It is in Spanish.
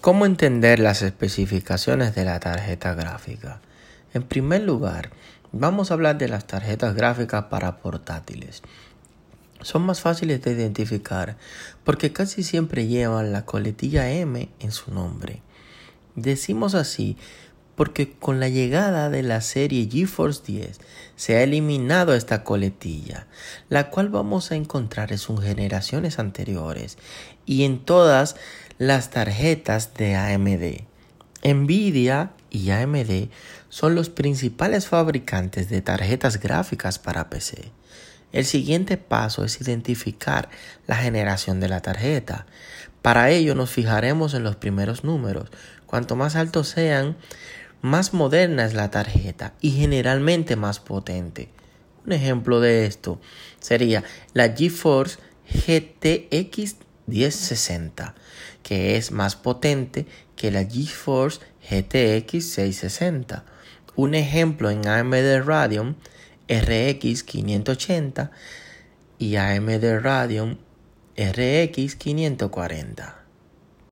¿Cómo entender las especificaciones de la tarjeta gráfica? En primer lugar, vamos a hablar de las tarjetas gráficas para portátiles. Son más fáciles de identificar porque casi siempre llevan la coletilla M en su nombre. Decimos así porque con la llegada de la serie GeForce 10 se ha eliminado esta coletilla, la cual vamos a encontrar en sus generaciones anteriores y en todas las tarjetas de AMD. Nvidia y AMD son los principales fabricantes de tarjetas gráficas para PC. El siguiente paso es identificar la generación de la tarjeta. Para ello nos fijaremos en los primeros números. Cuanto más altos sean, más moderna es la tarjeta y generalmente más potente. Un ejemplo de esto sería la GeForce GTX 1060, que es más potente que la GeForce GTX 660. Un ejemplo en AMD Radeon RX 580 y AMD Radeon RX 540.